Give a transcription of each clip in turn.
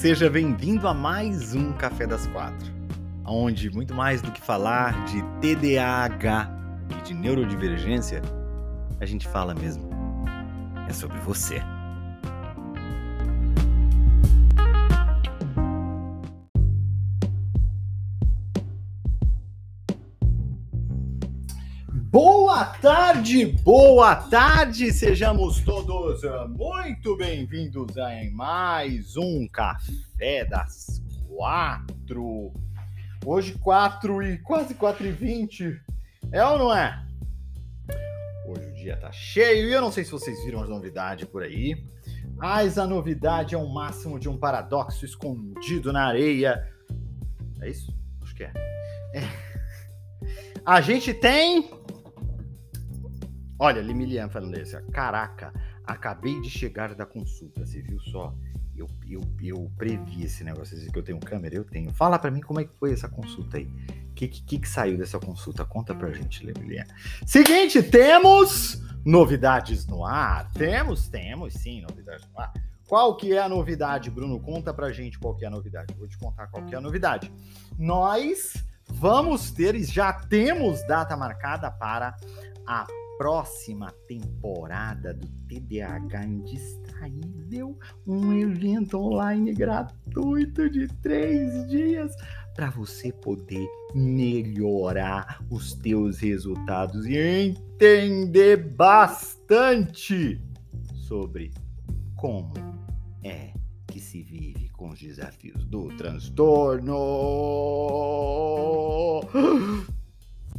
Seja bem-vindo a mais um Café das Quatro, onde muito mais do que falar de TDAH e de neurodivergência, a gente fala mesmo é sobre você. Boa tarde, boa tarde, sejamos todos muito bem-vindos a mais um Café das Quatro. Hoje, quatro e quase quatro e vinte, é ou não é? Hoje o dia tá cheio e eu não sei se vocês viram as novidades por aí, mas a novidade é o máximo de um paradoxo escondido na areia. É isso? Acho que é. é. A gente tem Olha, Limilian falando isso. Caraca, acabei de chegar da consulta, você viu só? Eu, eu, eu previ esse negócio, que eu tenho câmera, eu tenho. Fala para mim como é que foi essa consulta aí. O que, que, que saiu dessa consulta? Conta pra gente, Limilian. Seguinte, temos novidades no ar? Temos, temos sim, novidades no ar. Qual que é a novidade, Bruno? Conta pra gente qual que é a novidade. vou te contar qual que é a novidade. Nós vamos ter, já temos data marcada para a próxima temporada do TDAH Indistraível, um evento online gratuito de três dias para você poder melhorar os teus resultados e entender bastante sobre como é que se vive com os desafios do transtorno.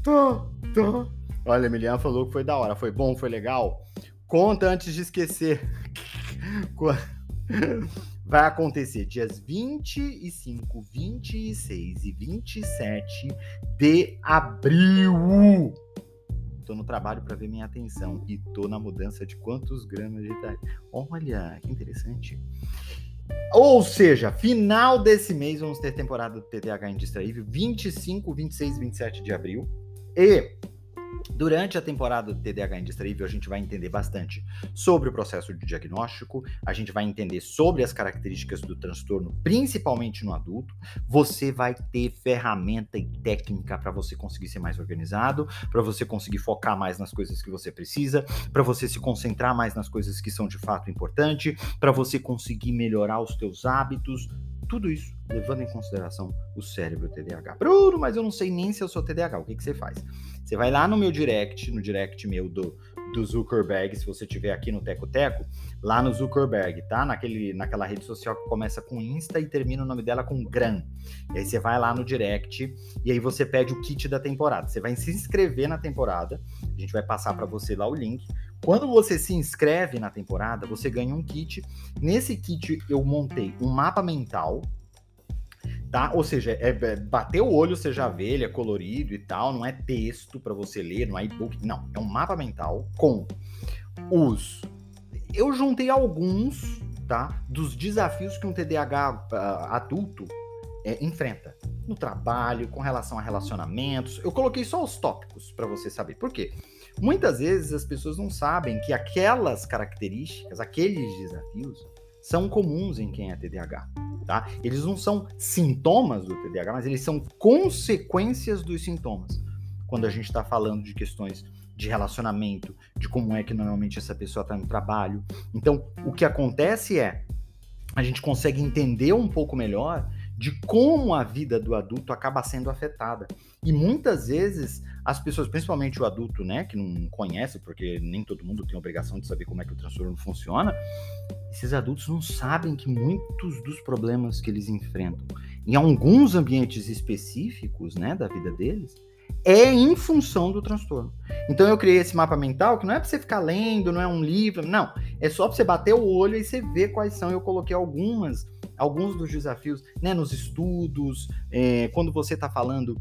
Tá, tá. Olha, Emiliano falou que foi da hora. Foi bom, foi legal. Conta antes de esquecer. Vai acontecer dias 25, 26 e 27 de abril. Tô no trabalho para ver minha atenção e tô na mudança de quantos gramas de idade. Olha, que interessante. Ou seja, final desse mês vamos ter temporada do TDAH Indistraível, 25, 26 e 27 de abril. E Durante a temporada do TDAH Indistraível, a gente vai entender bastante sobre o processo de diagnóstico, a gente vai entender sobre as características do transtorno, principalmente no adulto. Você vai ter ferramenta e técnica para você conseguir ser mais organizado, para você conseguir focar mais nas coisas que você precisa, para você se concentrar mais nas coisas que são de fato importantes, para você conseguir melhorar os teus hábitos, tudo isso levando em consideração o cérebro TDAH. Bruno, mas eu não sei nem se eu sou TDAH. O que, que você faz? Você vai lá no meu direct, no direct meu do, do Zuckerberg, se você tiver aqui no Teco Teco, lá no Zuckerberg, tá? Naquele, naquela rede social que começa com Insta e termina o nome dela com Gran. E aí você vai lá no direct e aí você pede o kit da temporada. Você vai se inscrever na temporada, a gente vai passar para você lá o link. Quando você se inscreve na temporada, você ganha um kit. Nesse kit eu montei um mapa mental, tá? Ou seja, é, é bater o olho, você já vê, ele é colorido e tal, não é texto para você ler, não é e-book, não, é um mapa mental com os eu juntei alguns, tá, dos desafios que um TDAH uh, adulto é, enfrenta no trabalho, com relação a relacionamentos. Eu coloquei só os tópicos para você saber. Por quê? Muitas vezes as pessoas não sabem que aquelas características, aqueles desafios, são comuns em quem é TDAH, tá? Eles não são sintomas do TDAH, mas eles são consequências dos sintomas. Quando a gente está falando de questões de relacionamento, de como é que normalmente essa pessoa está no trabalho. Então, o que acontece é a gente consegue entender um pouco melhor de como a vida do adulto acaba sendo afetada. E muitas vezes as pessoas, principalmente o adulto, né, que não conhece, porque nem todo mundo tem obrigação de saber como é que o transtorno funciona, esses adultos não sabem que muitos dos problemas que eles enfrentam em alguns ambientes específicos, né, da vida deles, é em função do transtorno. Então eu criei esse mapa mental que não é para você ficar lendo, não é um livro, não, é só para você bater o olho e você ver quais são. Eu coloquei algumas alguns dos desafios né, nos estudos, é, quando você está falando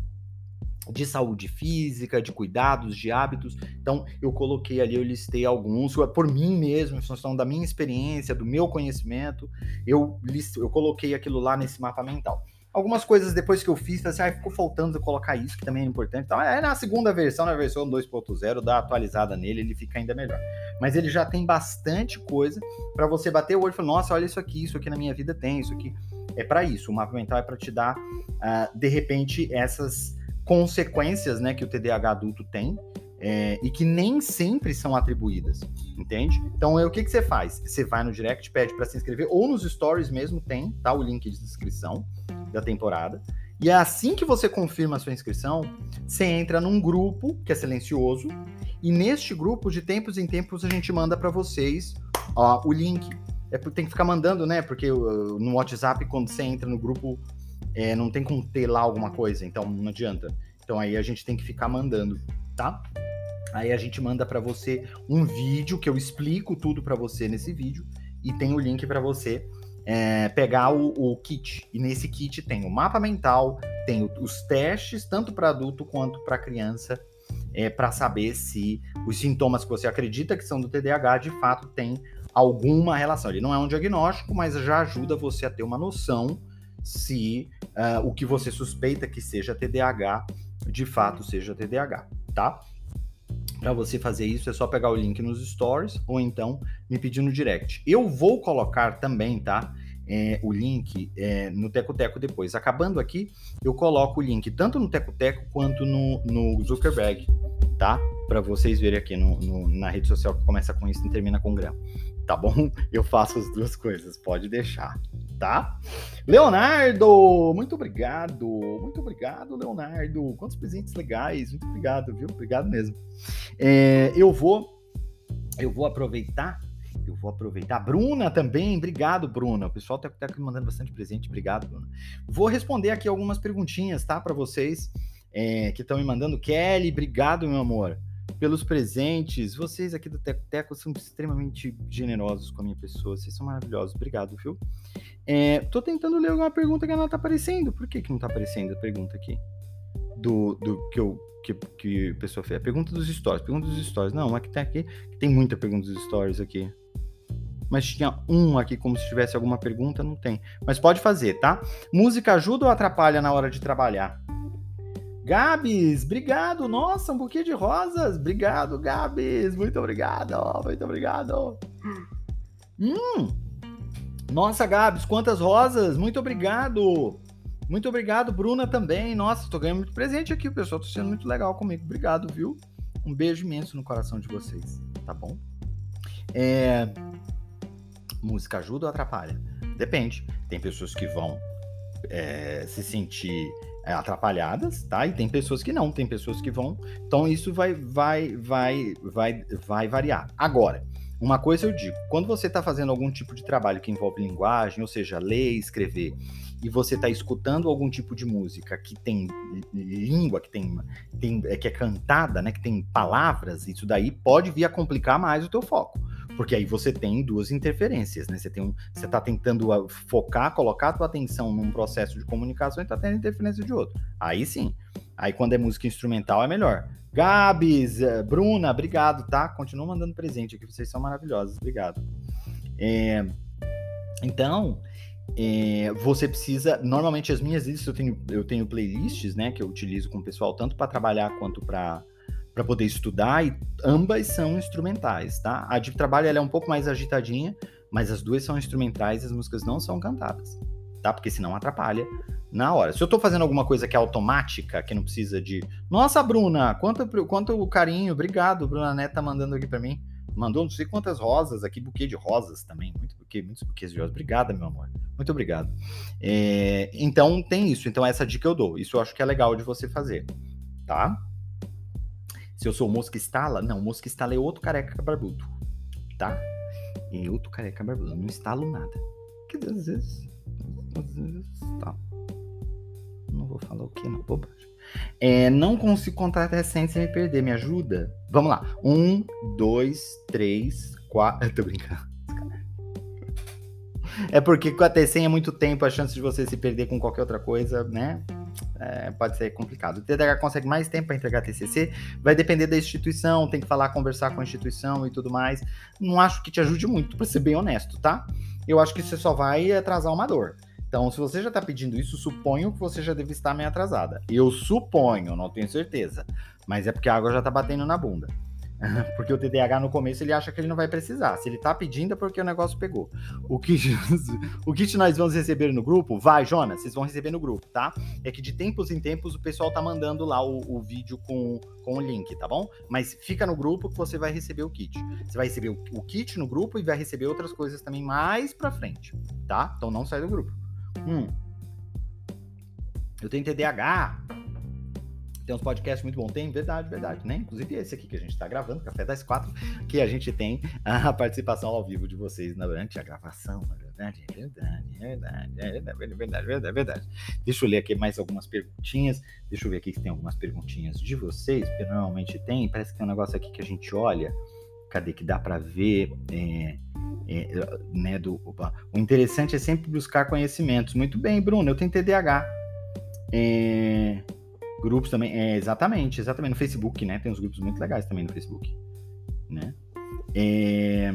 de saúde física, de cuidados, de hábitos. Então, eu coloquei ali, eu listei alguns, por mim mesmo, em função da minha experiência, do meu conhecimento, eu, list, eu coloquei aquilo lá nesse mapa mental. Algumas coisas depois que eu fiz, assim, ah, ficou faltando colocar isso, que também é importante. Então, é na segunda versão, na versão 2.0, dá atualizada nele, ele fica ainda melhor. Mas ele já tem bastante coisa para você bater o olho e falar, nossa, olha isso aqui, isso aqui na minha vida tem, isso aqui. é para isso. O mapa mental é para te dar, uh, de repente, essas consequências né, que o TDAH adulto tem é, e que nem sempre são atribuídas, entende? Então, é, o que, que você faz? Você vai no direct, pede para se inscrever, ou nos stories mesmo tem, tá? O link de inscrição da temporada. E é assim que você confirma a sua inscrição, você entra num grupo que é silencioso, e neste grupo, de tempos em tempos, a gente manda para vocês ó, o link. É tem que ficar mandando, né? Porque uh, no WhatsApp, quando você entra no grupo, é, não tem como ter lá alguma coisa, então não adianta. Então aí a gente tem que ficar mandando, tá? Aí a gente manda para você um vídeo que eu explico tudo para você nesse vídeo e tem o link para você é, pegar o, o, kit. E nesse kit tem o mapa mental, tem os testes, tanto para adulto quanto para criança, é, para saber se os sintomas que você acredita que são do TDAH de fato têm alguma relação. Ele não é um diagnóstico, mas já ajuda você a ter uma noção se uh, o que você suspeita que seja TDAH de fato seja TDAH, tá? Para você fazer isso é só pegar o link nos stories ou então me pedir no direct. Eu vou colocar também, tá? É, o link é, no Teco Teco depois. Acabando aqui, eu coloco o link tanto no Teco Teco quanto no, no Zuckerberg, tá? Para vocês verem aqui no, no, na rede social que começa com isso e termina com grão tá bom? Eu faço as duas coisas, pode deixar, tá? Leonardo, muito obrigado, muito obrigado, Leonardo. Quantos presentes legais, muito obrigado, viu? Obrigado mesmo. É, eu vou, eu vou aproveitar, eu vou aproveitar. Bruna também, obrigado, Bruna. O pessoal tá, tá mandando bastante presente, obrigado, Bruna. Vou responder aqui algumas perguntinhas, tá, para vocês é, que estão me mandando. Kelly, obrigado, meu amor pelos presentes. Vocês aqui do Teco Teco são extremamente generosos com a minha pessoa. Vocês são maravilhosos. Obrigado, viu? É, tô tentando ler alguma pergunta que não tá aparecendo. Por que, que não tá aparecendo a pergunta aqui? Do, do que eu que, que a pessoa fez. A pergunta dos stories. Pergunta dos stories. Não, aqui tem aqui. Tem muita pergunta dos stories aqui. Mas tinha um aqui como se tivesse alguma pergunta, não tem. Mas pode fazer, tá? Música ajuda ou atrapalha na hora de trabalhar? Gabs, obrigado. Nossa, um buquê de rosas. Obrigado, Gabs. Muito obrigado. Muito obrigado. Hum. Nossa, Gabs, quantas rosas. Muito obrigado. Muito obrigado, Bruna também. Nossa, tô ganhando muito presente aqui. O pessoal tá sendo muito legal comigo. Obrigado, viu? Um beijo imenso no coração de vocês. Tá bom? É... Música ajuda ou atrapalha? Depende. Tem pessoas que vão é, se sentir atrapalhadas, tá? E tem pessoas que não, tem pessoas que vão. Então isso vai, vai, vai, vai, vai variar. Agora, uma coisa eu digo, quando você está fazendo algum tipo de trabalho que envolve linguagem, ou seja, ler, escrever, e você está escutando algum tipo de música que tem língua, que tem, tem é, que é cantada, né, que tem palavras, isso daí pode vir a complicar mais o teu foco. Porque aí você tem duas interferências, né? Você tem um, você está tentando ah, focar, colocar a tua atenção num processo de comunicação e está tendo interferência de outro. Aí sim. Aí quando é música instrumental é melhor. Gabs, eh, Bruna, obrigado, tá? Continua mandando presente aqui, vocês são maravilhosos, obrigado. É, então, é, você precisa. Normalmente as minhas listas eu tenho, eu tenho playlists, né? Que eu utilizo com o pessoal, tanto para trabalhar quanto para para poder estudar e ambas são instrumentais, tá? A de trabalho ela é um pouco mais agitadinha, mas as duas são instrumentais e as músicas não são cantadas, tá? Porque senão atrapalha na hora. Se eu tô fazendo alguma coisa que é automática, que não precisa de, nossa, Bruna, quanto quanto carinho, obrigado, Bruna Neta tá mandando aqui para mim. Mandou não sei quantas rosas aqui, buquê de rosas também, muito buquê, muitos buquês de rosas. Obrigada, meu amor. Muito obrigado. É, então tem isso. Então essa dica eu dou. Isso eu acho que é legal de você fazer, tá? Se eu sou Mosca Estala, não, Mosca Estala é outro careca barbudo, tá? É outro careca barbudo, não instalo nada. Que às vezes, às vezes, tá. Não vou falar o que, não, bobagem. É, não consigo contar recente sem me perder, me ajuda? Vamos lá. Um, dois, três, quatro. Tô brincando. É porque com a T100 é muito tempo, a chance de você se perder com qualquer outra coisa, né? É, pode ser complicado. O TDAH consegue mais tempo para entregar TCC, vai depender da instituição, tem que falar, conversar com a instituição e tudo mais. Não acho que te ajude muito, para ser bem honesto, tá? Eu acho que você só vai atrasar uma dor. Então, se você já está pedindo isso, suponho que você já deve estar meio atrasada. Eu suponho, não tenho certeza. Mas é porque a água já está batendo na bunda. Porque o TDAH no começo ele acha que ele não vai precisar. Se ele tá pedindo é porque o negócio pegou. O kit, o kit nós vamos receber no grupo? Vai, Jonas, vocês vão receber no grupo, tá? É que de tempos em tempos o pessoal tá mandando lá o, o vídeo com, com o link, tá bom? Mas fica no grupo que você vai receber o kit. Você vai receber o, o kit no grupo e vai receber outras coisas também mais pra frente, tá? Então não sai do grupo. Hum. Eu tenho TDAH. Tem uns podcasts muito bons. Tem, verdade, verdade, né? Inclusive esse aqui que a gente está gravando, Café das Quatro, que a gente tem a participação ao vivo de vocês durante a gravação. É verdade, é verdade, é verdade, é verdade, é verdade, é verdade. Deixa eu ler aqui mais algumas perguntinhas. Deixa eu ver aqui se tem algumas perguntinhas de vocês, porque normalmente tem. Parece que tem um negócio aqui que a gente olha. Cadê que dá para ver? É, é, né, do, opa. O interessante é sempre buscar conhecimentos. Muito bem, Bruno, eu tenho TDAH. É, Grupos também, é, exatamente, exatamente, no Facebook, né? Tem uns grupos muito legais também no Facebook, né? É...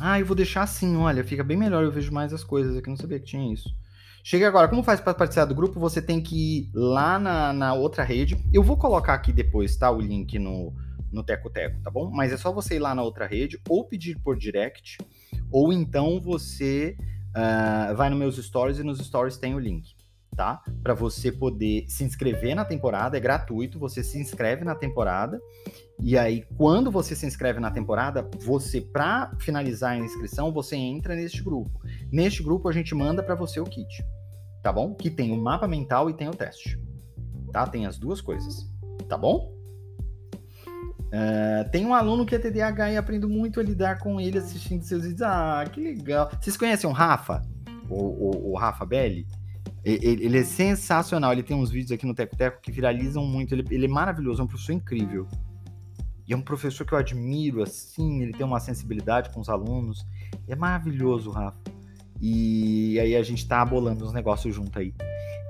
Ah, eu vou deixar assim, olha, fica bem melhor, eu vejo mais as coisas aqui, não sabia que tinha isso. Chega agora, como faz para participar do grupo? Você tem que ir lá na, na outra rede. Eu vou colocar aqui depois, tá? O link no, no Teco Teco, tá bom? Mas é só você ir lá na outra rede, ou pedir por direct, ou então você uh, vai nos meus stories e nos stories tem o link tá? Para você poder se inscrever na temporada, é gratuito, você se inscreve na temporada. E aí, quando você se inscreve na temporada, você, para finalizar a inscrição, você entra neste grupo. Neste grupo, a gente manda para você o kit, tá bom? Que tem o mapa mental e tem o teste, tá? Tem as duas coisas, tá bom? Uh, tem um aluno que é TDAH e aprendo muito a lidar com ele assistindo seus vídeos. Ah, que legal. Vocês conhecem o Rafa? O, o, o Rafa Belli? Ele, ele, é sensacional. Ele tem uns vídeos aqui no Teco Teco que viralizam muito. Ele, ele, é maravilhoso, é um professor incrível. E é um professor que eu admiro, assim. Ele tem uma sensibilidade com os alunos. É maravilhoso, Rafa. E aí a gente tá bolando uns negócios junto aí.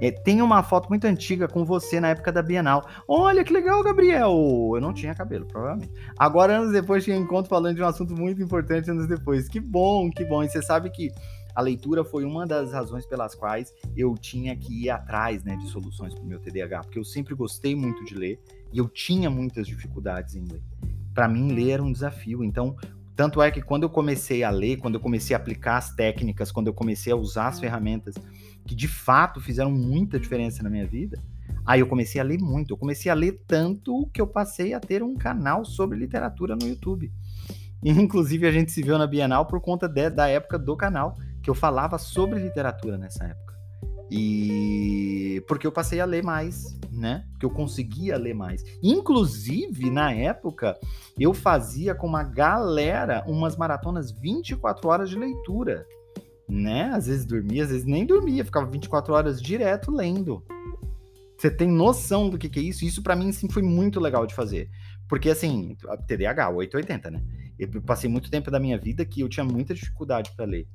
É, tem uma foto muito antiga com você na época da Bienal. Olha que legal, Gabriel! Eu não tinha cabelo, provavelmente. Agora, anos depois, tinha encontro falando de um assunto muito importante anos depois. Que bom, que bom. E você sabe que a leitura foi uma das razões pelas quais eu tinha que ir atrás né, de soluções para o meu TDAH, porque eu sempre gostei muito de ler e eu tinha muitas dificuldades em ler. Para mim, ler era um desafio. Então, tanto é que quando eu comecei a ler, quando eu comecei a aplicar as técnicas, quando eu comecei a usar as ferramentas que de fato fizeram muita diferença na minha vida, aí eu comecei a ler muito. Eu comecei a ler tanto que eu passei a ter um canal sobre literatura no YouTube. Inclusive, a gente se viu na Bienal por conta de, da época do canal que eu falava sobre literatura nessa época. E porque eu passei a ler mais, né? Porque eu conseguia ler mais. Inclusive, na época, eu fazia com uma galera umas maratonas 24 horas de leitura, né? Às vezes dormia, às vezes nem dormia, ficava 24 horas direto lendo. Você tem noção do que, que é isso? Isso para mim sim foi muito legal de fazer. Porque assim, TDAH, 880, né? Eu passei muito tempo da minha vida que eu tinha muita dificuldade para ler.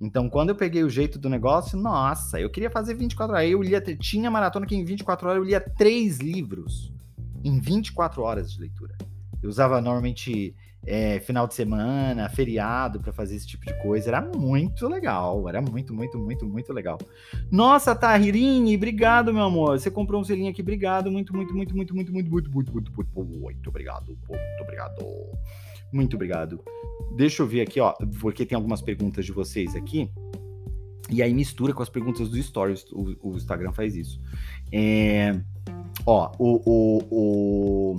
Então, quando eu peguei o jeito do negócio, nossa, eu queria fazer 24 horas. Eu lia, tinha maratona que em 24 horas eu lia três livros em 24 horas de leitura. Eu usava normalmente é, final de semana, feriado para fazer esse tipo de coisa. Era muito legal. Era muito, muito, muito, muito legal. Nossa, Tahirini, obrigado, meu amor. Você comprou um selinho aqui. Obrigado. Muito, muito, muito, muito, muito, muito, muito, muito, muito, muito, muito obrigado. Muito obrigado. Muito obrigado. Deixa eu ver aqui, ó, porque tem algumas perguntas de vocês aqui. E aí mistura com as perguntas do Stories. O, o Instagram faz isso. É, ó, o, o, o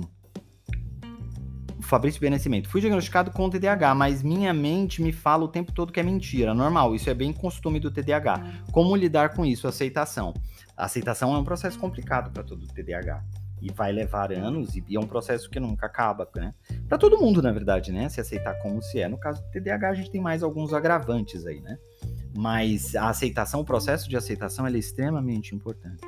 Fabrício Benascimento. Fui diagnosticado com TDAH, mas minha mente me fala o tempo todo que é mentira. Normal, isso é bem costume do TDAH. Como lidar com isso? Aceitação. Aceitação é um processo complicado para todo TDAH e vai levar anos e é um processo que nunca acaba, né? Para todo mundo, na verdade, né? Se aceitar como se é. No caso do TDAH, a gente tem mais alguns agravantes aí, né? Mas a aceitação, o processo de aceitação, é extremamente importante.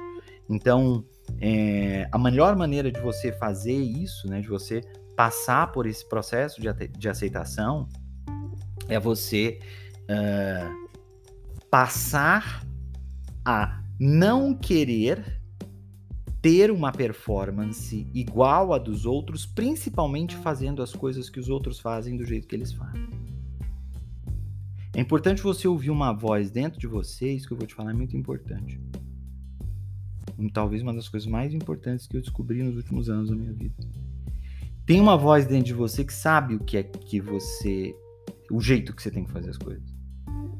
Então, é, a melhor maneira de você fazer isso, né? De você passar por esse processo de, de aceitação, é você uh, passar a não querer ter uma performance igual a dos outros, principalmente fazendo as coisas que os outros fazem do jeito que eles fazem. É importante você ouvir uma voz dentro de você, isso que eu vou te falar é muito importante. Talvez uma das coisas mais importantes que eu descobri nos últimos anos da minha vida. Tem uma voz dentro de você que sabe o que é que você. o jeito que você tem que fazer as coisas.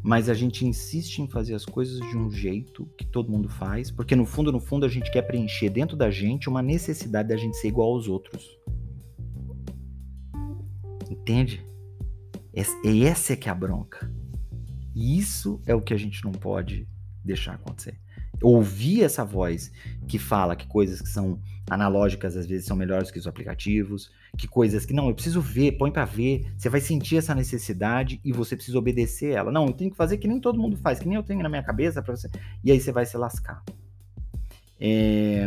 Mas a gente insiste em fazer as coisas de um jeito que todo mundo faz, porque no fundo, no fundo, a gente quer preencher dentro da gente uma necessidade da gente ser igual aos outros. Entende? E essa é que é a bronca. E isso é o que a gente não pode deixar acontecer. Ouvir essa voz que fala que coisas que são analógicas às vezes são melhores que os aplicativos, que coisas que não, eu preciso ver, põe para ver, você vai sentir essa necessidade e você precisa obedecer ela. Não, eu tenho que fazer que nem todo mundo faz, que nem eu tenho na minha cabeça para você. E aí você vai se lascar. É...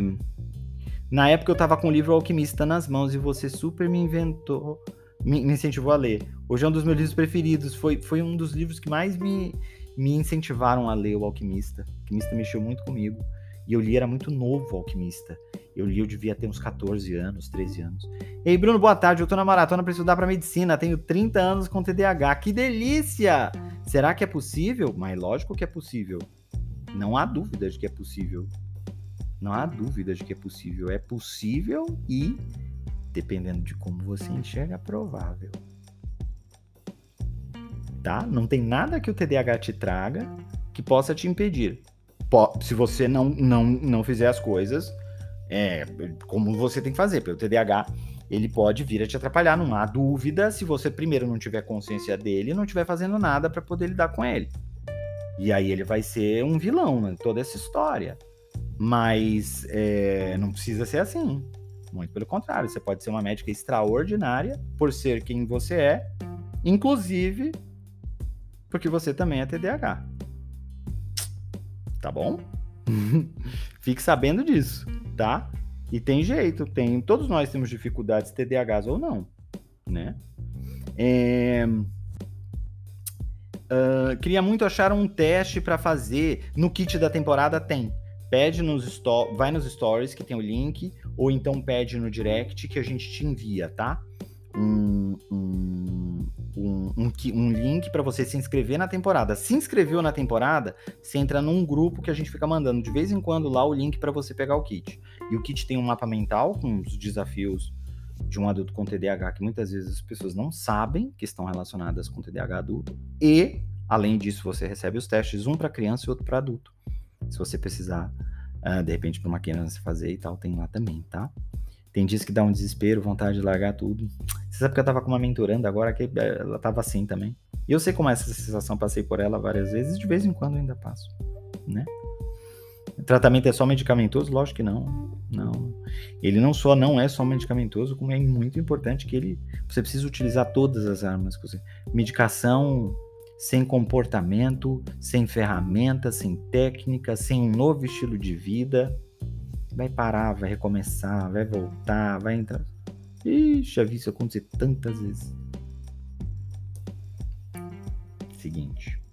Na época eu tava com o livro Alquimista nas mãos e você super me inventou, me, me incentivou a ler. Hoje é um dos meus livros preferidos, foi, foi um dos livros que mais me, me incentivaram a ler o Alquimista. O Alquimista mexeu muito comigo. E eu li, era muito novo o Alquimista. Eu li, eu devia ter uns 14 anos, 13 anos. Ei, Bruno, boa tarde. Eu tô na maratona para estudar para medicina. Tenho 30 anos com TDAH. Que delícia! Será que é possível? Mas lógico que é possível. Não há dúvida de que é possível. Não há dúvida de que é possível. É possível e, dependendo de como você enxerga, é provável. Tá? Não tem nada que o TDAH te traga que possa te impedir. Se você não, não, não fizer as coisas é, como você tem que fazer. Pelo TDAH, ele pode vir a te atrapalhar. Não há dúvida se você primeiro não tiver consciência dele e não estiver fazendo nada para poder lidar com ele. E aí ele vai ser um vilão né? toda essa história. Mas é, não precisa ser assim. Muito pelo contrário, você pode ser uma médica extraordinária por ser quem você é, inclusive porque você também é TDAH. Tá bom? Fique sabendo disso tá? E tem jeito, tem. Todos nós temos dificuldades, TDAHs ou não, né? É... Uh, queria muito achar um teste para fazer. No kit da temporada tem. Pede nos vai nos stories que tem o link, ou então pede no direct que a gente te envia, tá? Um, um, um, um, link para você se inscrever na temporada. Se inscreveu na temporada, você entra num grupo que a gente fica mandando de vez em quando lá o link para você pegar o kit. E o kit tem um mapa mental com os desafios de um adulto com TDAH que muitas vezes as pessoas não sabem que estão relacionadas com TDAH adulto. E, além disso, você recebe os testes, um para criança e outro para adulto. Se você precisar, uh, de repente, para uma criança fazer e tal, tem lá também, tá? Tem dias que dá um desespero, vontade de largar tudo. Você sabe que eu tava com uma mentoranda agora que eh, ela tava assim também. E eu sei como é essa sensação, passei por ela várias vezes, de vez em quando ainda passo, né? Tratamento é só medicamentoso? Lógico que não. Não. Ele não só não é só medicamentoso, como é muito importante que ele você precisa utilizar todas as armas que você. Medicação sem comportamento, sem ferramentas, sem técnica, sem um novo estilo de vida, vai parar, vai recomeçar, vai voltar, vai entrar. Ixi, já vi isso acontecer tantas vezes. Seguinte.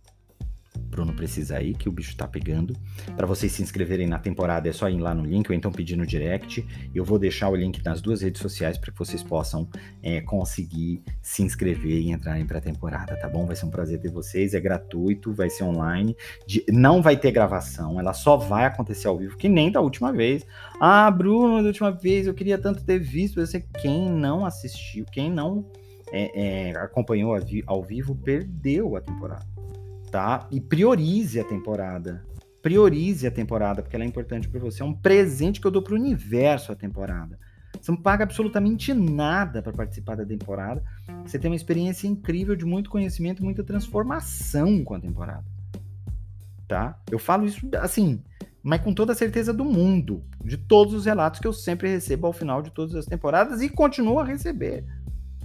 Bruno precisa aí, que o bicho tá pegando. Para vocês se inscreverem na temporada é só ir lá no link ou então pedir no direct. Eu vou deixar o link nas duas redes sociais para que vocês possam é, conseguir se inscrever e entrarem para a temporada, tá bom? Vai ser um prazer ter vocês. É gratuito, vai ser online. De, não vai ter gravação, ela só vai acontecer ao vivo, que nem da última vez. Ah, Bruno, da última vez eu queria tanto ter visto. Você, quem não assistiu, quem não é, é, acompanhou ao vivo, perdeu a temporada tá? E priorize a temporada. Priorize a temporada, porque ela é importante para você. É um presente que eu dou para o universo a temporada. Você não paga absolutamente nada para participar da temporada. Você tem uma experiência incrível de muito conhecimento, muita transformação com a temporada. Tá? Eu falo isso assim, mas com toda a certeza do mundo, de todos os relatos que eu sempre recebo ao final de todas as temporadas e continuo a receber.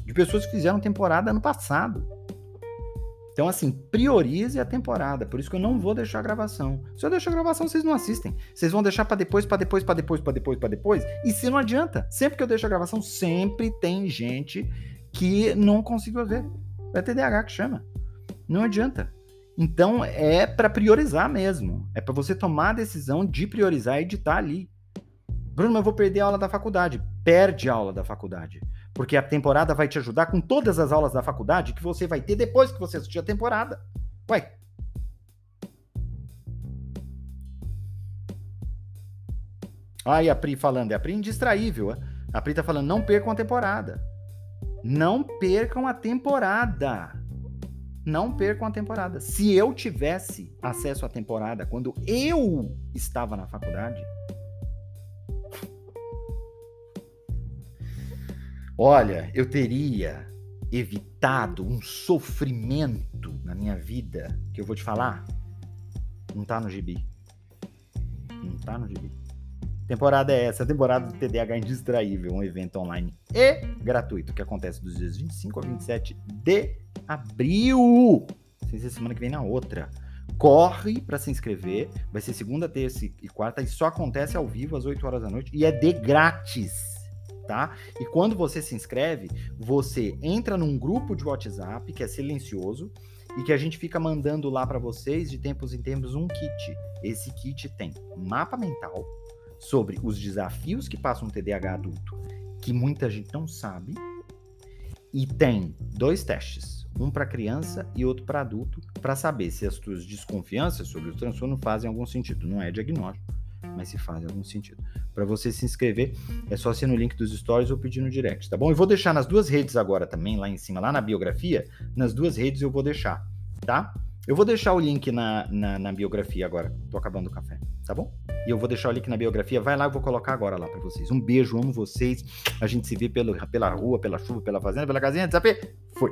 De pessoas que fizeram temporada ano passado. Então, assim, priorize a temporada. Por isso que eu não vou deixar a gravação. Se eu deixar a gravação, vocês não assistem. Vocês vão deixar para depois, para depois, para depois, para depois, para depois. E se não adianta, sempre que eu deixo a gravação, sempre tem gente que não conseguiu ver. É TDAH que chama. Não adianta. Então é para priorizar mesmo. É para você tomar a decisão de priorizar e de estar ali. Bruno, eu vou perder a aula da faculdade. Perde a aula da faculdade. Porque a temporada vai te ajudar com todas as aulas da faculdade que você vai ter depois que você assistir a temporada. Ué. Aí a Pri falando, é a Pri indistraível. É? A Pri tá falando, não percam a temporada. Não percam a temporada. Não percam a temporada. Se eu tivesse acesso à temporada quando eu estava na faculdade, olha, eu teria evitado um sofrimento na minha vida que eu vou te falar. Não tá no gibi. Não tá no gibi. Temporada é essa, temporada do TDAH Indistraível, um evento online e gratuito que acontece dos dias 25 a 27 de abril. Sem ser semana que vem na outra. Corre para se inscrever, vai ser segunda, terça e quarta e só acontece ao vivo às 8 horas da noite e é de grátis, tá? E quando você se inscreve, você entra num grupo de WhatsApp que é silencioso e que a gente fica mandando lá para vocês de tempos em tempos um kit. Esse kit tem mapa mental, sobre os desafios que passa um TDAH adulto, que muita gente não sabe, e tem dois testes, um para criança e outro para adulto, para saber se as suas desconfianças sobre o transtorno fazem algum sentido. Não é diagnóstico, mas se faz algum sentido. Para você se inscrever, é só ser no link dos stories ou pedir no direct, tá bom? Eu vou deixar nas duas redes agora também, lá em cima, lá na biografia, nas duas redes eu vou deixar, tá? Eu vou deixar o link na, na, na, biografia agora. Tô acabando o café, tá bom? E eu vou deixar o link na biografia. Vai lá, eu vou colocar agora lá para vocês. Um beijo, amo vocês. A gente se vê pelo, pela rua, pela chuva, pela fazenda, pela casinha. Desapê. Foi.